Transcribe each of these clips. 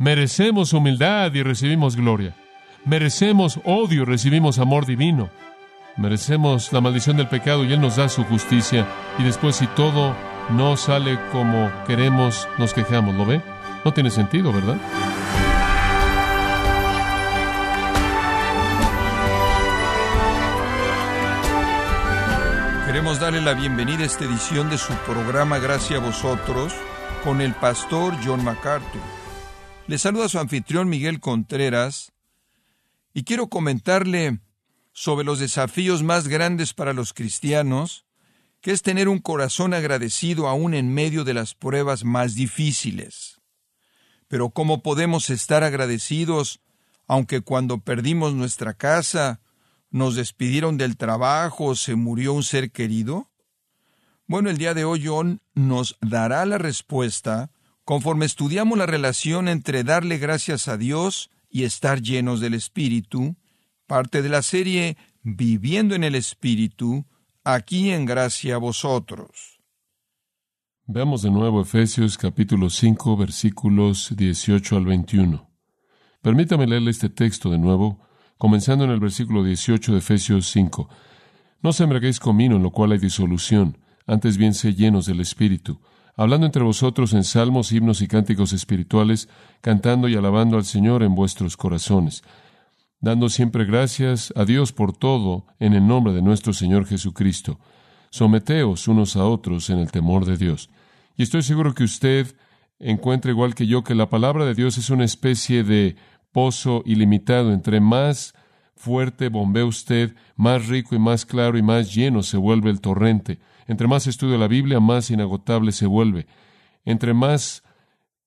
Merecemos humildad y recibimos gloria. Merecemos odio y recibimos amor divino. Merecemos la maldición del pecado y Él nos da su justicia. Y después si todo no sale como queremos, nos quejamos. ¿Lo ve? No tiene sentido, ¿verdad? Queremos darle la bienvenida a esta edición de su programa Gracias a vosotros con el pastor John MacArthur. Le saluda su anfitrión Miguel Contreras y quiero comentarle sobre los desafíos más grandes para los cristianos, que es tener un corazón agradecido aún en medio de las pruebas más difíciles. Pero ¿cómo podemos estar agradecidos aunque cuando perdimos nuestra casa, nos despidieron del trabajo, se murió un ser querido? Bueno, el día de hoy John nos dará la respuesta conforme estudiamos la relación entre darle gracias a Dios y estar llenos del Espíritu, parte de la serie Viviendo en el Espíritu, aquí en gracia a vosotros. Veamos de nuevo Efesios capítulo 5 versículos 18 al 21. Permítame leerle este texto de nuevo comenzando en el versículo 18 de Efesios 5. No se embriaguéis con vino en lo cual hay disolución, antes bien sé llenos del Espíritu, hablando entre vosotros en salmos, himnos y cánticos espirituales, cantando y alabando al Señor en vuestros corazones, dando siempre gracias a Dios por todo en el nombre de nuestro Señor Jesucristo. Someteos unos a otros en el temor de Dios. Y estoy seguro que usted encuentra igual que yo que la palabra de Dios es una especie de pozo ilimitado. Entre más fuerte bombea usted, más rico y más claro y más lleno se vuelve el torrente. Entre más estudio la Biblia, más inagotable se vuelve. Entre más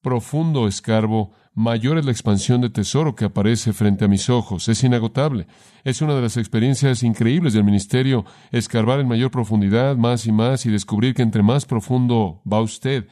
profundo escarbo, mayor es la expansión de tesoro que aparece frente a mis ojos. Es inagotable. Es una de las experiencias increíbles del ministerio, escarbar en mayor profundidad, más y más, y descubrir que entre más profundo va usted,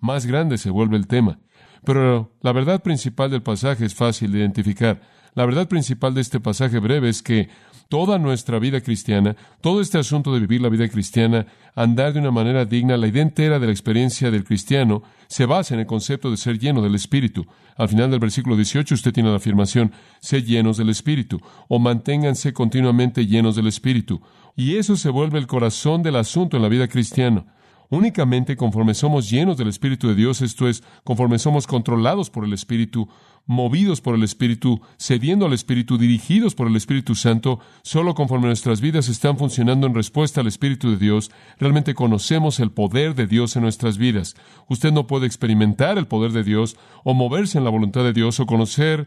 más grande se vuelve el tema. Pero la verdad principal del pasaje es fácil de identificar. La verdad principal de este pasaje breve es que toda nuestra vida cristiana, todo este asunto de vivir la vida cristiana, andar de una manera digna, la idea entera de la experiencia del cristiano, se basa en el concepto de ser lleno del Espíritu. Al final del versículo 18 usted tiene la afirmación, sé llenos del Espíritu, o manténganse continuamente llenos del Espíritu. Y eso se vuelve el corazón del asunto en la vida cristiana. Únicamente conforme somos llenos del Espíritu de Dios, esto es, conforme somos controlados por el Espíritu, movidos por el Espíritu, cediendo al Espíritu, dirigidos por el Espíritu Santo, solo conforme nuestras vidas están funcionando en respuesta al Espíritu de Dios, realmente conocemos el poder de Dios en nuestras vidas. Usted no puede experimentar el poder de Dios o moverse en la voluntad de Dios o conocer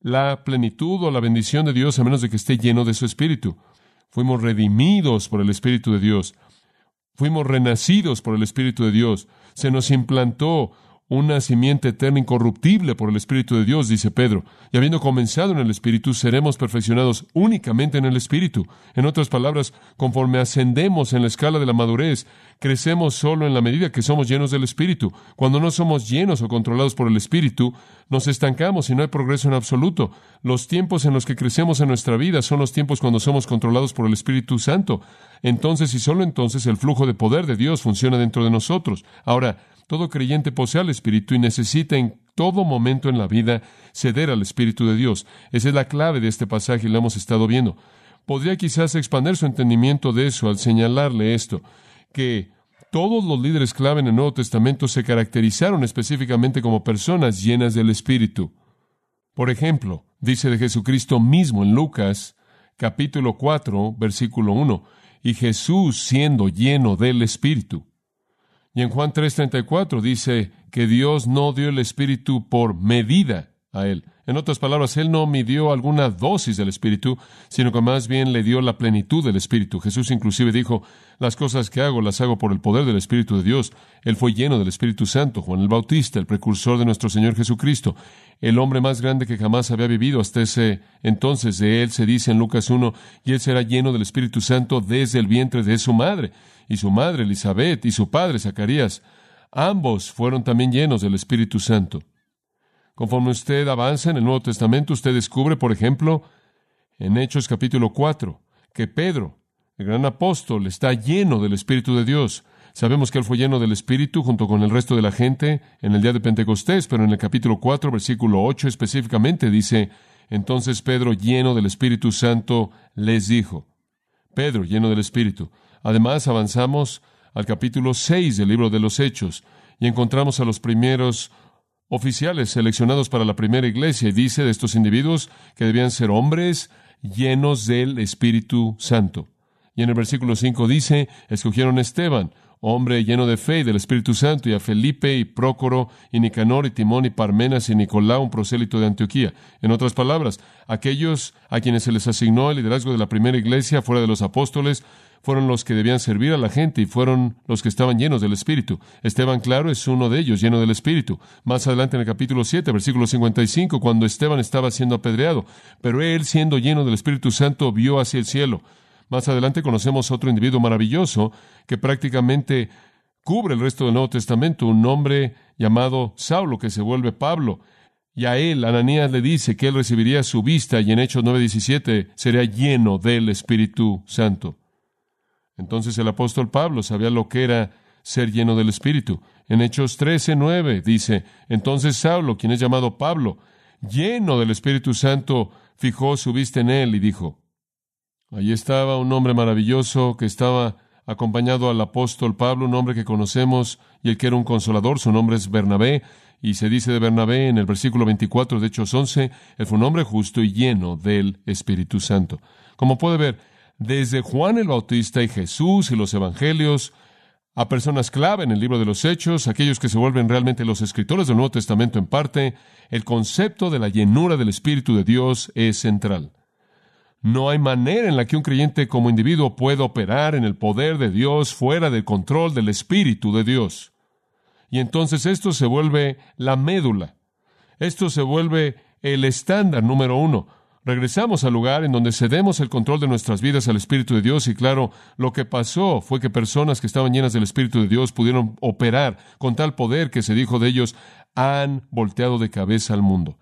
la plenitud o la bendición de Dios a menos de que esté lleno de su Espíritu. Fuimos redimidos por el Espíritu de Dios. Fuimos renacidos por el Espíritu de Dios. Se nos implantó una simiente eterna incorruptible por el Espíritu de Dios, dice Pedro. Y habiendo comenzado en el Espíritu, seremos perfeccionados únicamente en el Espíritu. En otras palabras, conforme ascendemos en la escala de la madurez, crecemos solo en la medida que somos llenos del Espíritu. Cuando no somos llenos o controlados por el Espíritu, nos estancamos y no hay progreso en absoluto. Los tiempos en los que crecemos en nuestra vida son los tiempos cuando somos controlados por el Espíritu Santo. Entonces y solo entonces el flujo de poder de Dios funciona dentro de nosotros. Ahora, todo creyente posee al Espíritu y necesita en todo momento en la vida ceder al Espíritu de Dios. Esa es la clave de este pasaje y lo hemos estado viendo. Podría quizás expandir su entendimiento de eso al señalarle esto, que todos los líderes clave en el Nuevo Testamento se caracterizaron específicamente como personas llenas del Espíritu. Por ejemplo, dice de Jesucristo mismo en Lucas capítulo 4, versículo 1, y Jesús siendo lleno del Espíritu. Y en Juan 3:34 dice que Dios no dio el Espíritu por medida a él. En otras palabras, Él no midió alguna dosis del Espíritu, sino que más bien le dio la plenitud del Espíritu. Jesús inclusive dijo, las cosas que hago las hago por el poder del Espíritu de Dios. Él fue lleno del Espíritu Santo, Juan el Bautista, el precursor de nuestro Señor Jesucristo, el hombre más grande que jamás había vivido hasta ese entonces. De Él se dice en Lucas 1, y Él será lleno del Espíritu Santo desde el vientre de su madre y su madre Elizabeth y su padre Zacarías, ambos fueron también llenos del Espíritu Santo. Conforme usted avanza en el Nuevo Testamento, usted descubre, por ejemplo, en Hechos capítulo 4, que Pedro, el gran apóstol, está lleno del Espíritu de Dios. Sabemos que él fue lleno del Espíritu junto con el resto de la gente en el día de Pentecostés, pero en el capítulo 4, versículo 8 específicamente dice, entonces Pedro, lleno del Espíritu Santo, les dijo, Pedro, lleno del Espíritu. Además, avanzamos al capítulo 6 del libro de los Hechos y encontramos a los primeros oficiales seleccionados para la primera iglesia y dice de estos individuos que debían ser hombres llenos del Espíritu Santo. Y en el versículo 5 dice, escogieron a Esteban, hombre lleno de fe y del Espíritu Santo, y a Felipe y Prócoro y Nicanor y Timón y Parmenas y Nicolás, un prosélito de Antioquía. En otras palabras, aquellos a quienes se les asignó el liderazgo de la primera iglesia fuera de los apóstoles fueron los que debían servir a la gente y fueron los que estaban llenos del Espíritu. Esteban, claro, es uno de ellos, lleno del Espíritu. Más adelante en el capítulo 7, versículo 55, cuando Esteban estaba siendo apedreado, pero él, siendo lleno del Espíritu Santo, vio hacia el cielo. Más adelante conocemos otro individuo maravilloso que prácticamente cubre el resto del Nuevo Testamento, un hombre llamado Saulo, que se vuelve Pablo. Y a él, Ananías le dice que él recibiría su vista y en Hechos 9:17 sería lleno del Espíritu Santo. Entonces el apóstol Pablo sabía lo que era ser lleno del Espíritu. En Hechos 13, 9 dice, entonces Saulo, quien es llamado Pablo, lleno del Espíritu Santo, fijó su vista en él y dijo, allí estaba un hombre maravilloso que estaba acompañado al apóstol Pablo, un hombre que conocemos y el que era un consolador, su nombre es Bernabé, y se dice de Bernabé en el versículo 24 de Hechos 11, él fue un hombre justo y lleno del Espíritu Santo. Como puede ver, desde Juan el Bautista y Jesús y los Evangelios, a personas clave en el libro de los Hechos, aquellos que se vuelven realmente los escritores del Nuevo Testamento en parte, el concepto de la llenura del Espíritu de Dios es central. No hay manera en la que un creyente como individuo pueda operar en el poder de Dios fuera del control del Espíritu de Dios. Y entonces esto se vuelve la médula. Esto se vuelve el estándar número uno. Regresamos al lugar en donde cedemos el control de nuestras vidas al Espíritu de Dios y claro, lo que pasó fue que personas que estaban llenas del Espíritu de Dios pudieron operar con tal poder que se dijo de ellos, han volteado de cabeza al mundo.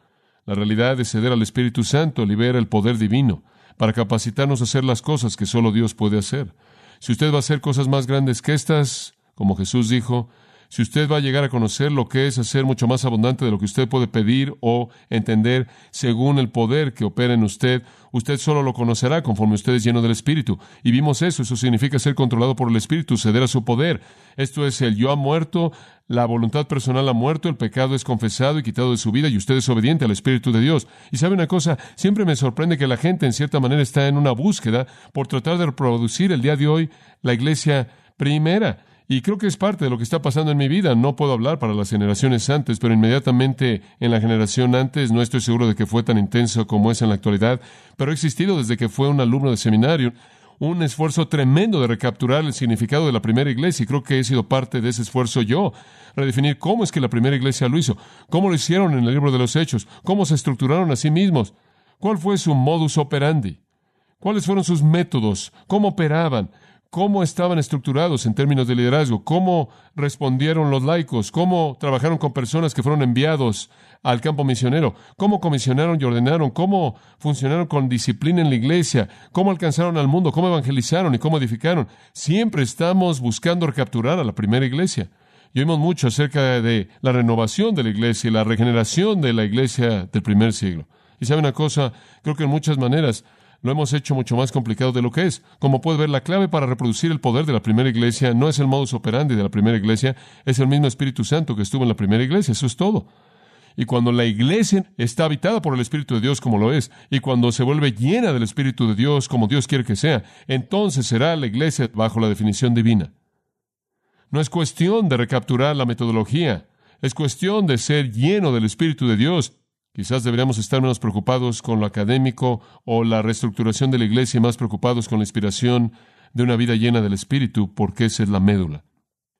La realidad de ceder al Espíritu Santo libera el poder divino para capacitarnos a hacer las cosas que solo Dios puede hacer. Si usted va a hacer cosas más grandes que estas, como Jesús dijo, si usted va a llegar a conocer lo que es hacer mucho más abundante de lo que usted puede pedir o entender según el poder que opera en usted, usted solo lo conocerá conforme usted es lleno del Espíritu. Y vimos eso, eso significa ser controlado por el Espíritu, ceder a su poder. Esto es el yo ha muerto, la voluntad personal ha muerto, el pecado es confesado y quitado de su vida y usted es obediente al Espíritu de Dios. Y sabe una cosa, siempre me sorprende que la gente en cierta manera está en una búsqueda por tratar de reproducir el día de hoy la iglesia primera. Y creo que es parte de lo que está pasando en mi vida. No puedo hablar para las generaciones antes, pero inmediatamente en la generación antes no estoy seguro de que fue tan intenso como es en la actualidad, pero ha existido desde que fue un alumno de seminario un esfuerzo tremendo de recapturar el significado de la primera iglesia y creo que he sido parte de ese esfuerzo yo, redefinir cómo es que la primera iglesia lo hizo, cómo lo hicieron en el libro de los hechos, cómo se estructuraron a sí mismos, cuál fue su modus operandi, cuáles fueron sus métodos, cómo operaban, cómo estaban estructurados en términos de liderazgo, cómo respondieron los laicos, cómo trabajaron con personas que fueron enviados al campo misionero, cómo comisionaron y ordenaron, cómo funcionaron con disciplina en la iglesia, cómo alcanzaron al mundo, cómo evangelizaron y cómo edificaron. Siempre estamos buscando recapturar a la primera iglesia. Y oímos mucho acerca de la renovación de la iglesia y la regeneración de la iglesia del primer siglo. Y sabe una cosa, creo que en muchas maneras lo hemos hecho mucho más complicado de lo que es. Como puede ver, la clave para reproducir el poder de la primera iglesia no es el modus operandi de la primera iglesia, es el mismo Espíritu Santo que estuvo en la primera iglesia. Eso es todo. Y cuando la iglesia está habitada por el Espíritu de Dios como lo es, y cuando se vuelve llena del Espíritu de Dios como Dios quiere que sea, entonces será la iglesia bajo la definición divina. No es cuestión de recapturar la metodología, es cuestión de ser lleno del Espíritu de Dios Quizás deberíamos estar menos preocupados con lo académico o la reestructuración de la iglesia y más preocupados con la inspiración de una vida llena del Espíritu, porque esa es la médula.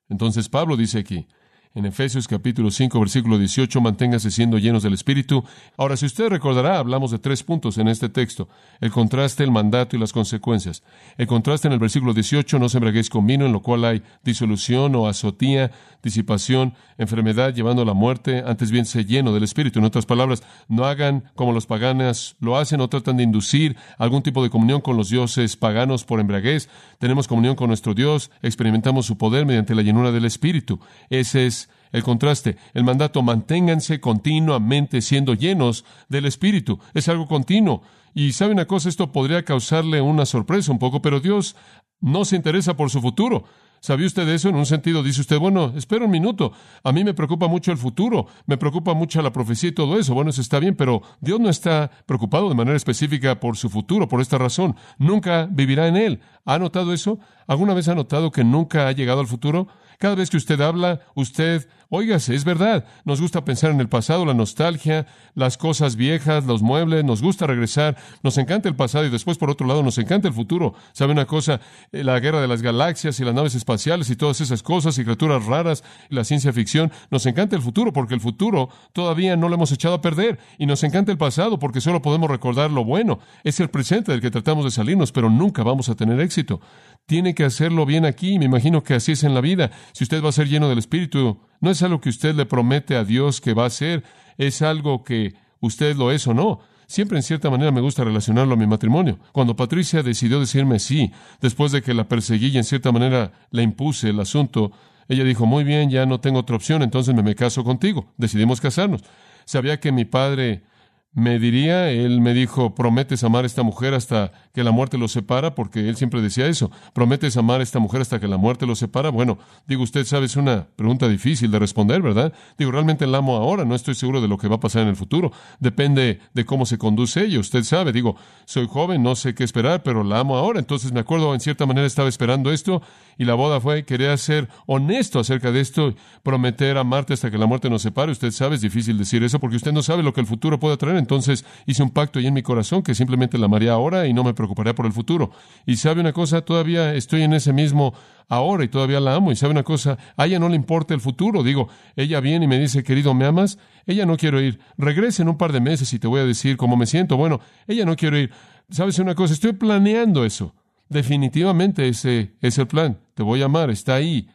Entonces Pablo dice aquí, en Efesios capítulo 5, versículo 18, manténgase siendo llenos del Espíritu. Ahora, si usted recordará, hablamos de tres puntos en este texto. El contraste, el mandato y las consecuencias. El contraste en el versículo 18, no se con vino, en lo cual hay disolución o azotía, disipación, enfermedad, llevando a la muerte. Antes bien, se lleno del Espíritu. En otras palabras, no hagan como los paganos lo hacen o tratan de inducir algún tipo de comunión con los dioses paganos por embriaguez. Tenemos comunión con nuestro Dios, experimentamos su poder mediante la llenura del Espíritu. Ese es el contraste, el mandato, manténganse continuamente siendo llenos del Espíritu. Es algo continuo. Y sabe una cosa, esto podría causarle una sorpresa un poco, pero Dios no se interesa por su futuro. ¿Sabía usted eso? En un sentido, dice usted, bueno, espera un minuto. A mí me preocupa mucho el futuro, me preocupa mucho la profecía y todo eso. Bueno, eso está bien, pero Dios no está preocupado de manera específica por su futuro, por esta razón. Nunca vivirá en él. ¿Ha notado eso? ¿Alguna vez ha notado que nunca ha llegado al futuro? Cada vez que usted habla, usted, óigase, es verdad, nos gusta pensar en el pasado, la nostalgia, las cosas viejas, los muebles, nos gusta regresar, nos encanta el pasado y después, por otro lado, nos encanta el futuro. ¿Sabe una cosa? Eh, la guerra de las galaxias y las naves espaciales y todas esas cosas y criaturas raras y la ciencia ficción, nos encanta el futuro porque el futuro todavía no lo hemos echado a perder y nos encanta el pasado porque solo podemos recordar lo bueno. Es el presente del que tratamos de salirnos, pero nunca vamos a tener éxito. Tiene que hacerlo bien aquí, me imagino que así es en la vida. Si usted va a ser lleno del Espíritu, no es algo que usted le promete a Dios que va a ser, es algo que usted lo es o no. Siempre en cierta manera me gusta relacionarlo a mi matrimonio. Cuando Patricia decidió decirme sí, después de que la perseguí y en cierta manera le impuse el asunto, ella dijo, muy bien, ya no tengo otra opción, entonces me, me caso contigo. Decidimos casarnos. Sabía que mi padre me diría, él me dijo, prometes amar a esta mujer hasta que la muerte los separa, porque él siempre decía eso, prometes amar a esta mujer hasta que la muerte los separa. Bueno, digo, usted sabe, es una pregunta difícil de responder, ¿verdad? Digo, realmente la amo ahora, no estoy seguro de lo que va a pasar en el futuro, depende de cómo se conduce ella, usted sabe, digo, soy joven, no sé qué esperar, pero la amo ahora, entonces me acuerdo, en cierta manera estaba esperando esto, y la boda fue, quería ser honesto acerca de esto, prometer amarte hasta que la muerte nos separe, usted sabe, es difícil decir eso, porque usted no sabe lo que el futuro puede traer, entonces hice un pacto ahí en mi corazón que simplemente la amaría ahora y no me preocuparía por el futuro. Y sabe una cosa, todavía estoy en ese mismo ahora y todavía la amo. Y sabe una cosa, a ella no le importa el futuro. Digo, ella viene y me dice, querido, ¿me amas? Ella no quiero ir. Regrese en un par de meses y te voy a decir cómo me siento. Bueno, ella no quiero ir. ¿Sabes una cosa? Estoy planeando eso. Definitivamente ese es el plan. Te voy a amar, está ahí.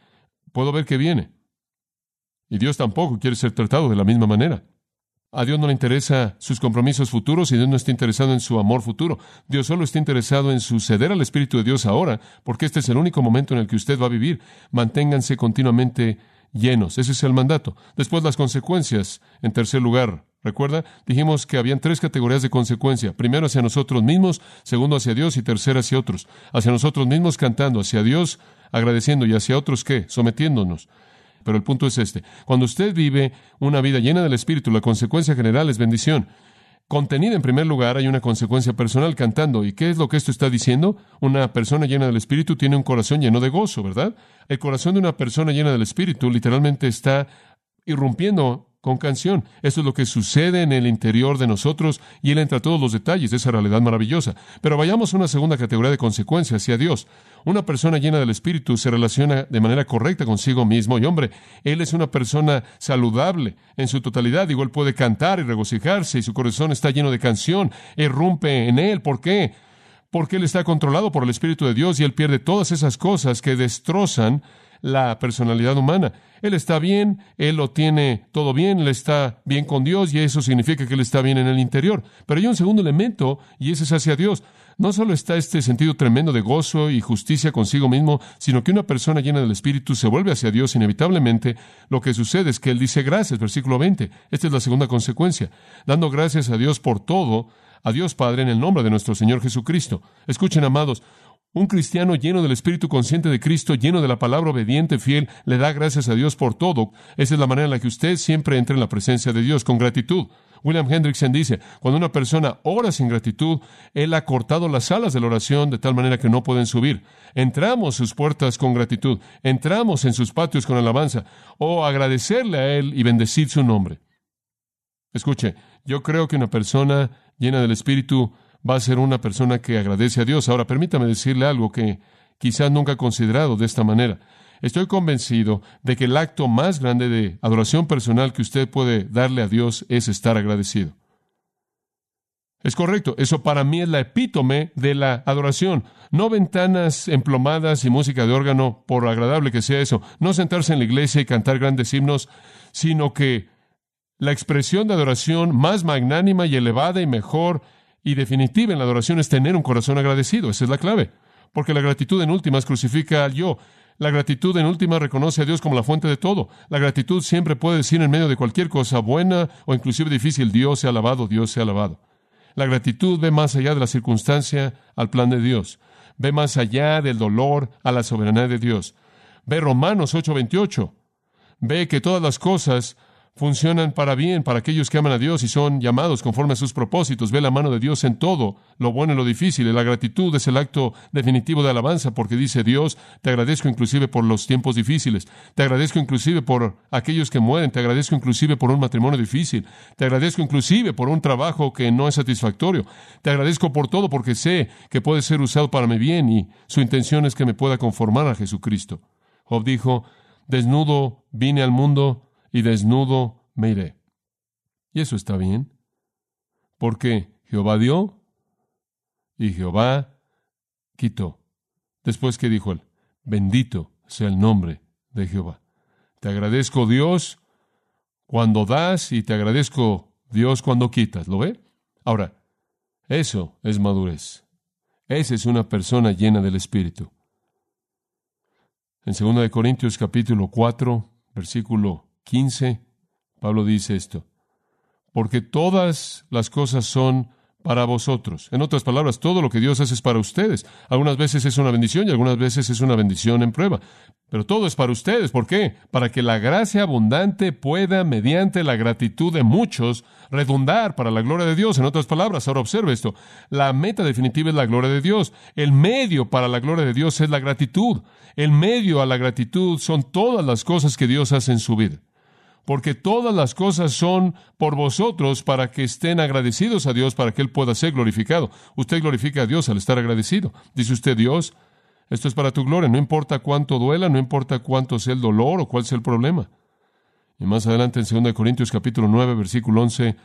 Puedo ver que viene. Y Dios tampoco quiere ser tratado de la misma manera. A Dios no le interesa sus compromisos futuros y Dios no está interesado en su amor futuro. Dios solo está interesado en suceder al Espíritu de Dios ahora, porque este es el único momento en el que usted va a vivir. Manténganse continuamente llenos. Ese es el mandato. Después las consecuencias. En tercer lugar, ¿recuerda? Dijimos que habían tres categorías de consecuencia. Primero hacia nosotros mismos, segundo hacia Dios y tercero hacia otros. Hacia nosotros mismos cantando, hacia Dios agradeciendo y hacia otros qué? Sometiéndonos. Pero el punto es este. Cuando usted vive una vida llena del Espíritu, la consecuencia general es bendición. Contenida en primer lugar hay una consecuencia personal cantando. ¿Y qué es lo que esto está diciendo? Una persona llena del Espíritu tiene un corazón lleno de gozo, ¿verdad? El corazón de una persona llena del Espíritu literalmente está irrumpiendo con canción. Esto es lo que sucede en el interior de nosotros y Él entra a todos los detalles de esa realidad maravillosa. Pero vayamos a una segunda categoría de consecuencias hacia Dios. Una persona llena del Espíritu se relaciona de manera correcta consigo mismo y hombre, Él es una persona saludable en su totalidad. Digo, Él puede cantar y regocijarse y su corazón está lleno de canción, irrumpe en Él. ¿Por qué? Porque Él está controlado por el Espíritu de Dios y Él pierde todas esas cosas que destrozan la personalidad humana. Él está bien, él lo tiene todo bien, él está bien con Dios y eso significa que él está bien en el interior. Pero hay un segundo elemento y ese es hacia Dios. No solo está este sentido tremendo de gozo y justicia consigo mismo, sino que una persona llena del Espíritu se vuelve hacia Dios inevitablemente. Lo que sucede es que él dice gracias, versículo 20. Esta es la segunda consecuencia. Dando gracias a Dios por todo, a Dios Padre en el nombre de nuestro Señor Jesucristo. Escuchen, amados, un cristiano lleno del Espíritu consciente de Cristo, lleno de la palabra obediente, fiel, le da gracias a Dios por todo. Esa es la manera en la que usted siempre entra en la presencia de Dios, con gratitud. William Hendrickson dice, cuando una persona ora sin gratitud, Él ha cortado las alas de la oración de tal manera que no pueden subir. Entramos sus puertas con gratitud, entramos en sus patios con alabanza, o agradecerle a Él y bendecir su nombre. Escuche, yo creo que una persona llena del Espíritu va a ser una persona que agradece a Dios. Ahora, permítame decirle algo que quizás nunca ha considerado de esta manera. Estoy convencido de que el acto más grande de adoración personal que usted puede darle a Dios es estar agradecido. Es correcto, eso para mí es la epítome de la adoración. No ventanas emplomadas y música de órgano, por agradable que sea eso. No sentarse en la iglesia y cantar grandes himnos, sino que la expresión de adoración más magnánima y elevada y mejor y definitiva en la adoración es tener un corazón agradecido. Esa es la clave. Porque la gratitud en últimas crucifica al yo. La gratitud en última reconoce a Dios como la fuente de todo. La gratitud siempre puede decir en medio de cualquier cosa buena o inclusive difícil, Dios sea alabado, Dios sea alabado. La gratitud ve más allá de la circunstancia al plan de Dios. Ve más allá del dolor a la soberanía de Dios. Ve Romanos 8:28. Ve que todas las cosas funcionan para bien para aquellos que aman a Dios y son llamados conforme a sus propósitos. Ve la mano de Dios en todo, lo bueno y lo difícil. Y la gratitud es el acto definitivo de alabanza porque dice Dios, te agradezco inclusive por los tiempos difíciles, te agradezco inclusive por aquellos que mueren, te agradezco inclusive por un matrimonio difícil, te agradezco inclusive por un trabajo que no es satisfactorio, te agradezco por todo porque sé que puede ser usado para mi bien y su intención es que me pueda conformar a Jesucristo. Job dijo, desnudo vine al mundo y desnudo me iré. Y eso está bien, porque Jehová dio y Jehová quitó. Después que dijo él, bendito sea el nombre de Jehová. Te agradezco Dios cuando das y te agradezco Dios cuando quitas. ¿Lo ve? Ahora, eso es madurez. Esa es una persona llena del Espíritu. En 2 Corintios capítulo 4, versículo 15, Pablo dice esto, porque todas las cosas son para vosotros. En otras palabras, todo lo que Dios hace es para ustedes. Algunas veces es una bendición y algunas veces es una bendición en prueba. Pero todo es para ustedes. ¿Por qué? Para que la gracia abundante pueda, mediante la gratitud de muchos, redundar para la gloria de Dios. En otras palabras, ahora observe esto. La meta definitiva es la gloria de Dios. El medio para la gloria de Dios es la gratitud. El medio a la gratitud son todas las cosas que Dios hace en su vida porque todas las cosas son por vosotros para que estén agradecidos a Dios, para que Él pueda ser glorificado. Usted glorifica a Dios al estar agradecido. Dice usted, Dios, esto es para tu gloria, no importa cuánto duela, no importa cuánto sea el dolor o cuál sea el problema. Y más adelante en 2 Corintios capítulo 9, versículo 11,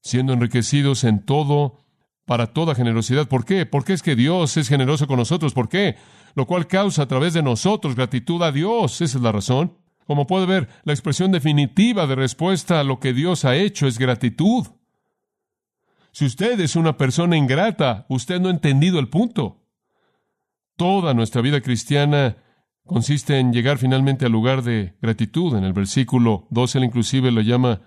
siendo enriquecidos en todo para toda generosidad. ¿Por qué? Porque es que Dios es generoso con nosotros. ¿Por qué? Lo cual causa a través de nosotros gratitud a Dios. Esa es la razón. Como puede ver, la expresión definitiva de respuesta a lo que Dios ha hecho es gratitud. Si usted es una persona ingrata, usted no ha entendido el punto. Toda nuestra vida cristiana consiste en llegar finalmente al lugar de gratitud. En el versículo 12 él inclusive lo llama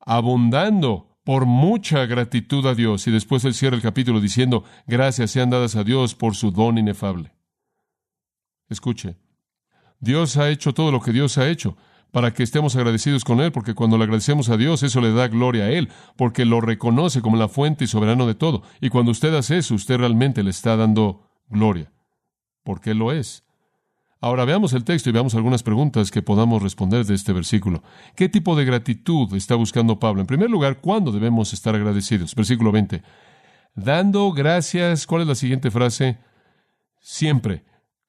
abundando por mucha gratitud a Dios. Y después él cierra el capítulo diciendo, gracias sean dadas a Dios por su don inefable. Escuche, Dios ha hecho todo lo que Dios ha hecho para que estemos agradecidos con Él, porque cuando le agradecemos a Dios, eso le da gloria a Él, porque lo reconoce como la fuente y soberano de todo. Y cuando usted hace eso, usted realmente le está dando gloria, porque Él lo es. Ahora veamos el texto y veamos algunas preguntas que podamos responder de este versículo. ¿Qué tipo de gratitud está buscando Pablo? En primer lugar, ¿cuándo debemos estar agradecidos? Versículo 20. Dando gracias, ¿cuál es la siguiente frase? Siempre.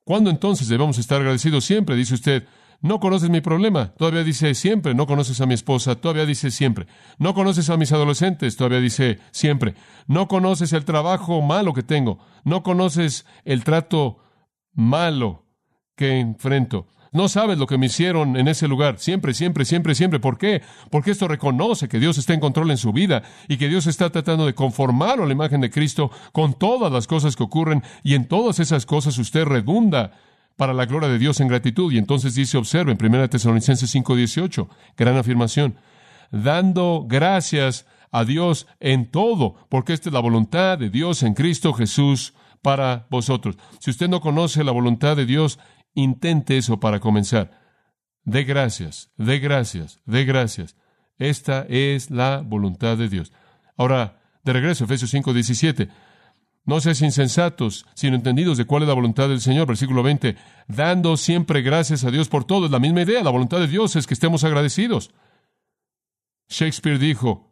¿Cuándo entonces debemos estar agradecidos? Siempre, dice usted. No conoces mi problema. Todavía dice siempre. No conoces a mi esposa. Todavía dice siempre. No conoces a mis adolescentes. Todavía dice siempre. No conoces el trabajo malo que tengo. No conoces el trato malo que enfrento. No sabes lo que me hicieron en ese lugar. Siempre, siempre, siempre, siempre. ¿Por qué? Porque esto reconoce que Dios está en control en su vida y que Dios está tratando de conformar a la imagen de Cristo con todas las cosas que ocurren y en todas esas cosas usted redunda para la gloria de Dios en gratitud. Y entonces dice, observe en 1 Tesalonicenses 5:18, gran afirmación, dando gracias a Dios en todo, porque esta es la voluntad de Dios en Cristo Jesús para vosotros. Si usted no conoce la voluntad de Dios, Intente eso para comenzar. De gracias, de gracias, de gracias. Esta es la voluntad de Dios. Ahora, de regreso, Efesios 5, 17. No seas insensatos, sino entendidos de cuál es la voluntad del Señor. Versículo 20. Dando siempre gracias a Dios por todo. Es la misma idea. La voluntad de Dios es que estemos agradecidos. Shakespeare dijo,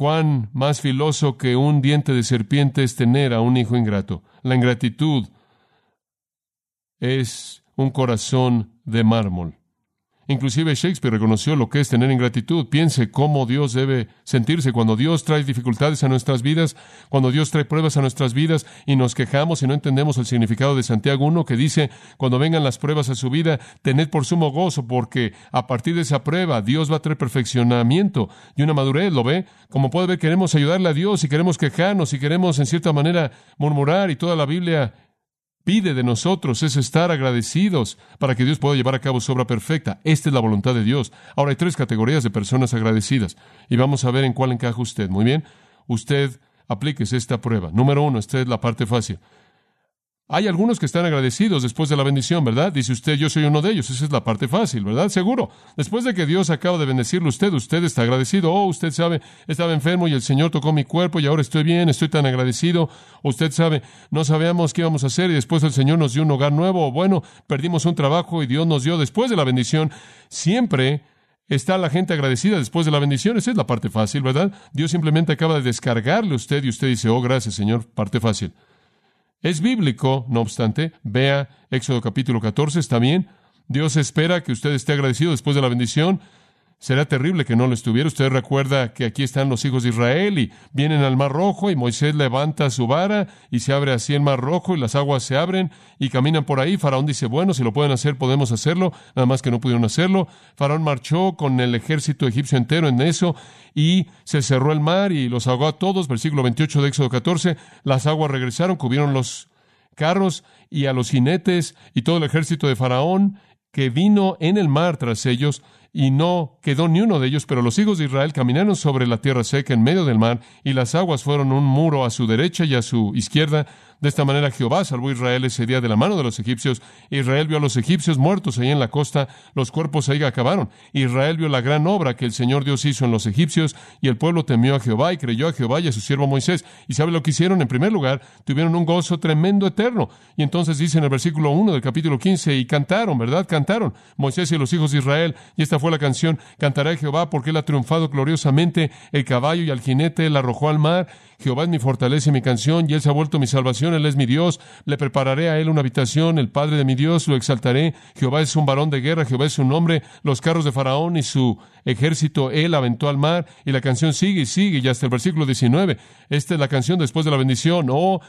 cuán más filoso que un diente de serpiente es tener a un hijo ingrato. La ingratitud es un corazón de mármol. Inclusive Shakespeare reconoció lo que es tener ingratitud. Piense cómo Dios debe sentirse cuando Dios trae dificultades a nuestras vidas, cuando Dios trae pruebas a nuestras vidas y nos quejamos y no entendemos el significado de Santiago 1 que dice, cuando vengan las pruebas a su vida, tened por sumo gozo porque a partir de esa prueba Dios va a traer perfeccionamiento y una madurez, ¿lo ve? Como puede ver, queremos ayudarle a Dios y queremos quejarnos y queremos en cierta manera murmurar y toda la Biblia pide de nosotros es estar agradecidos para que Dios pueda llevar a cabo su obra perfecta. Esta es la voluntad de Dios. Ahora hay tres categorías de personas agradecidas y vamos a ver en cuál encaja usted. Muy bien, usted aplíquese esta prueba. Número uno, esta es la parte fácil. Hay algunos que están agradecidos después de la bendición, ¿verdad? Dice usted, yo soy uno de ellos. Esa es la parte fácil, ¿verdad? Seguro. Después de que Dios acaba de bendecirle usted, usted está agradecido. Oh, usted sabe, estaba enfermo y el Señor tocó mi cuerpo y ahora estoy bien, estoy tan agradecido. Usted sabe, no sabíamos qué íbamos a hacer y después el Señor nos dio un hogar nuevo. O bueno, perdimos un trabajo y Dios nos dio después de la bendición. Siempre está la gente agradecida después de la bendición. Esa es la parte fácil, ¿verdad? Dios simplemente acaba de descargarle a usted y usted dice, oh, gracias, Señor, parte fácil. Es bíblico, no obstante, vea Éxodo capítulo 14, está bien. Dios espera que usted esté agradecido después de la bendición. Será terrible que no lo estuviera. Usted recuerda que aquí están los hijos de Israel y vienen al Mar Rojo y Moisés levanta su vara y se abre así el Mar Rojo y las aguas se abren y caminan por ahí. Faraón dice, bueno, si lo pueden hacer, podemos hacerlo. Nada más que no pudieron hacerlo. Faraón marchó con el ejército egipcio entero en eso y se cerró el mar y los ahogó a todos. Versículo 28 de Éxodo 14. Las aguas regresaron, cubrieron los carros y a los jinetes y todo el ejército de Faraón que vino en el mar tras ellos y no quedó ni uno de ellos, pero los hijos de Israel caminaron sobre la tierra seca en medio del mar, y las aguas fueron un muro a su derecha y a su izquierda, de esta manera Jehová salvó a Israel ese día de la mano de los egipcios. Israel vio a los egipcios muertos ahí en la costa, los cuerpos ahí acabaron. Israel vio la gran obra que el Señor Dios hizo en los egipcios, y el pueblo temió a Jehová y creyó a Jehová y a su siervo Moisés. ¿Y sabe lo que hicieron? En primer lugar, tuvieron un gozo tremendo eterno. Y entonces dice en el versículo 1 del capítulo 15, y cantaron, ¿verdad? Cantaron. Moisés y los hijos de Israel, y esta fue la canción, cantará Jehová porque él ha triunfado gloriosamente, el caballo y al jinete él arrojó al mar, Jehová es mi fortaleza y mi canción, y Él se ha vuelto mi salvación, Él es mi Dios, le prepararé a Él una habitación, el Padre de mi Dios, lo exaltaré, Jehová es un varón de guerra, Jehová es su nombre, los carros de Faraón y su ejército Él aventó al mar, y la canción sigue y sigue, y hasta el versículo 19, esta es la canción después de la bendición, oh,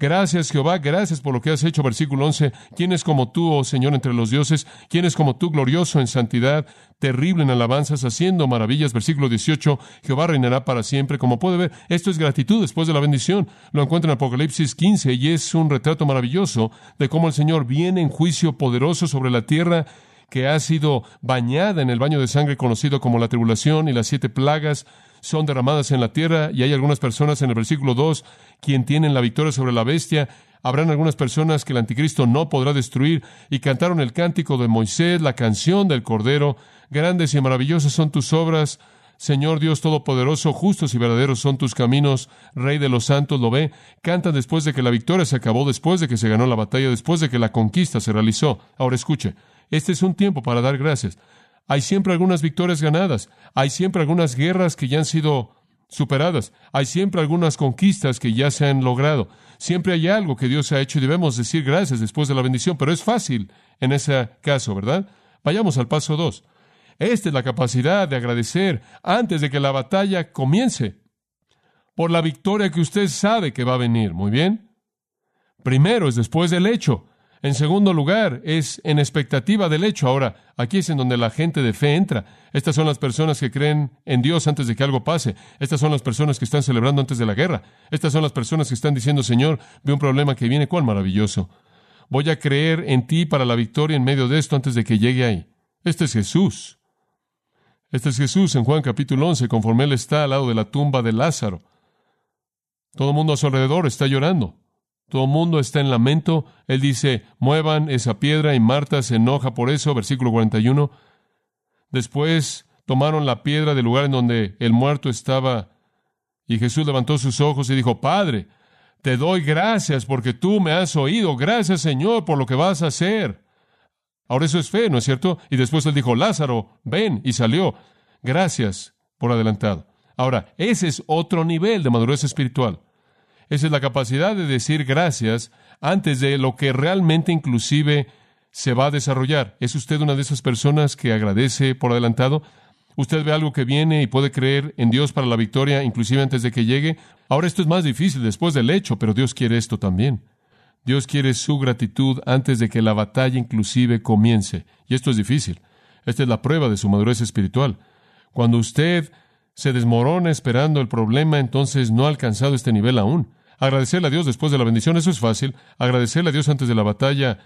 Gracias Jehová, gracias por lo que has hecho. Versículo 11. ¿Quién es como tú, oh Señor, entre los dioses? ¿Quién es como tú, glorioso en santidad, terrible en alabanzas, haciendo maravillas? Versículo 18. Jehová reinará para siempre. Como puede ver, esto es gratitud después de la bendición. Lo encuentra en Apocalipsis 15 y es un retrato maravilloso de cómo el Señor viene en juicio poderoso sobre la tierra que ha sido bañada en el baño de sangre conocido como la tribulación y las siete plagas son derramadas en la tierra y hay algunas personas en el versículo 2 quien tienen la victoria sobre la bestia. Habrán algunas personas que el anticristo no podrá destruir y cantaron el cántico de Moisés, la canción del Cordero. Grandes y maravillosas son tus obras, Señor Dios Todopoderoso, justos y verdaderos son tus caminos, Rey de los santos, lo ve. Cantan después de que la victoria se acabó, después de que se ganó la batalla, después de que la conquista se realizó. Ahora escuche, este es un tiempo para dar gracias. Hay siempre algunas victorias ganadas, hay siempre algunas guerras que ya han sido superadas, hay siempre algunas conquistas que ya se han logrado, siempre hay algo que Dios ha hecho y debemos decir gracias después de la bendición, pero es fácil en ese caso, ¿verdad? Vayamos al paso dos. Esta es la capacidad de agradecer antes de que la batalla comience por la victoria que usted sabe que va a venir. Muy bien. Primero es después del hecho. En segundo lugar, es en expectativa del hecho. Ahora, aquí es en donde la gente de fe entra. Estas son las personas que creen en Dios antes de que algo pase. Estas son las personas que están celebrando antes de la guerra. Estas son las personas que están diciendo, Señor, ve un problema que viene, cuán maravilloso. Voy a creer en ti para la victoria en medio de esto antes de que llegue ahí. Este es Jesús. Este es Jesús en Juan capítulo 11, conforme Él está al lado de la tumba de Lázaro. Todo el mundo a su alrededor está llorando. Todo mundo está en lamento. Él dice, muevan esa piedra y Marta se enoja por eso, versículo 41. Después tomaron la piedra del lugar en donde el muerto estaba y Jesús levantó sus ojos y dijo, Padre, te doy gracias porque tú me has oído. Gracias Señor por lo que vas a hacer. Ahora eso es fe, ¿no es cierto? Y después él dijo, Lázaro, ven, y salió. Gracias por adelantado. Ahora, ese es otro nivel de madurez espiritual. Esa es la capacidad de decir gracias antes de lo que realmente inclusive se va a desarrollar. ¿Es usted una de esas personas que agradece por adelantado? Usted ve algo que viene y puede creer en Dios para la victoria, inclusive antes de que llegue. Ahora esto es más difícil después del hecho, pero Dios quiere esto también. Dios quiere su gratitud antes de que la batalla inclusive comience. Y esto es difícil. Esta es la prueba de su madurez espiritual. Cuando usted se desmorona esperando el problema, entonces no ha alcanzado este nivel aún. Agradecerle a Dios después de la bendición, eso es fácil. Agradecerle a Dios antes de la batalla,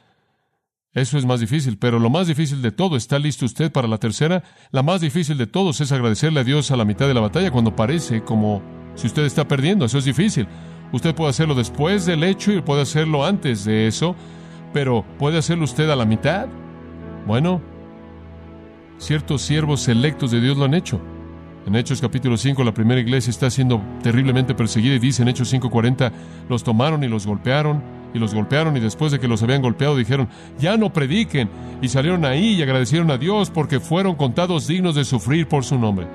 eso es más difícil. Pero lo más difícil de todo, ¿está listo usted para la tercera? La más difícil de todos es agradecerle a Dios a la mitad de la batalla cuando parece como si usted está perdiendo. Eso es difícil. Usted puede hacerlo después del hecho y puede hacerlo antes de eso, pero ¿puede hacerlo usted a la mitad? Bueno, ciertos siervos selectos de Dios lo han hecho. En Hechos capítulo 5, la primera iglesia está siendo terriblemente perseguida y dice en Hechos 5:40, los tomaron y los golpearon y los golpearon y después de que los habían golpeado dijeron, ya no prediquen y salieron ahí y agradecieron a Dios porque fueron contados dignos de sufrir por su nombre.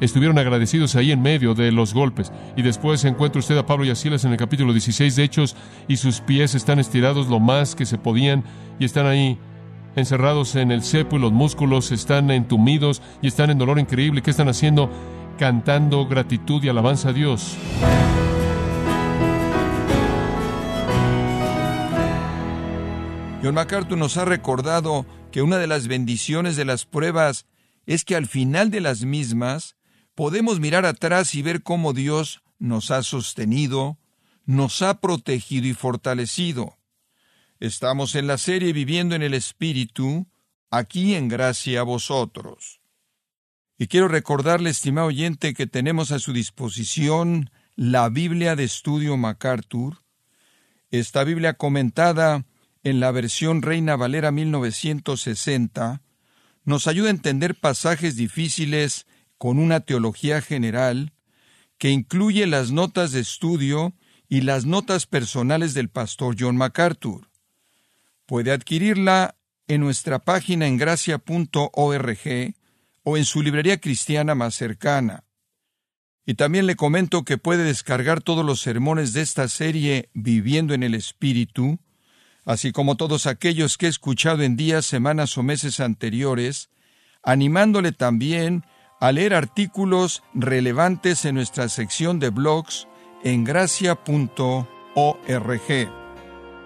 Estuvieron agradecidos ahí en medio de los golpes. Y después encuentra usted a Pablo y a Silas en el capítulo 16 de Hechos y sus pies están estirados lo más que se podían y están ahí encerrados en el cepo y los músculos están entumidos y están en dolor increíble. ¿Qué están haciendo? Cantando gratitud y alabanza a Dios. John MacArthur nos ha recordado que una de las bendiciones de las pruebas es que al final de las mismas podemos mirar atrás y ver cómo Dios nos ha sostenido, nos ha protegido y fortalecido. Estamos en la serie Viviendo en el Espíritu, aquí en gracia a vosotros. Y quiero recordarle, estimado oyente, que tenemos a su disposición la Biblia de Estudio MacArthur, esta Biblia comentada en la versión Reina Valera 1960, nos ayuda a entender pasajes difíciles con una teología general que incluye las notas de estudio y las notas personales del pastor John MacArthur. Puede adquirirla en nuestra página en gracia.org o en su librería cristiana más cercana. Y también le comento que puede descargar todos los sermones de esta serie Viviendo en el Espíritu, así como todos aquellos que he escuchado en días, semanas o meses anteriores, animándole también a leer artículos relevantes en nuestra sección de blogs en gracia.org.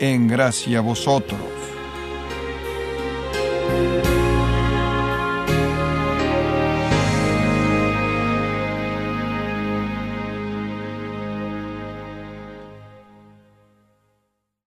en gracia vosotros.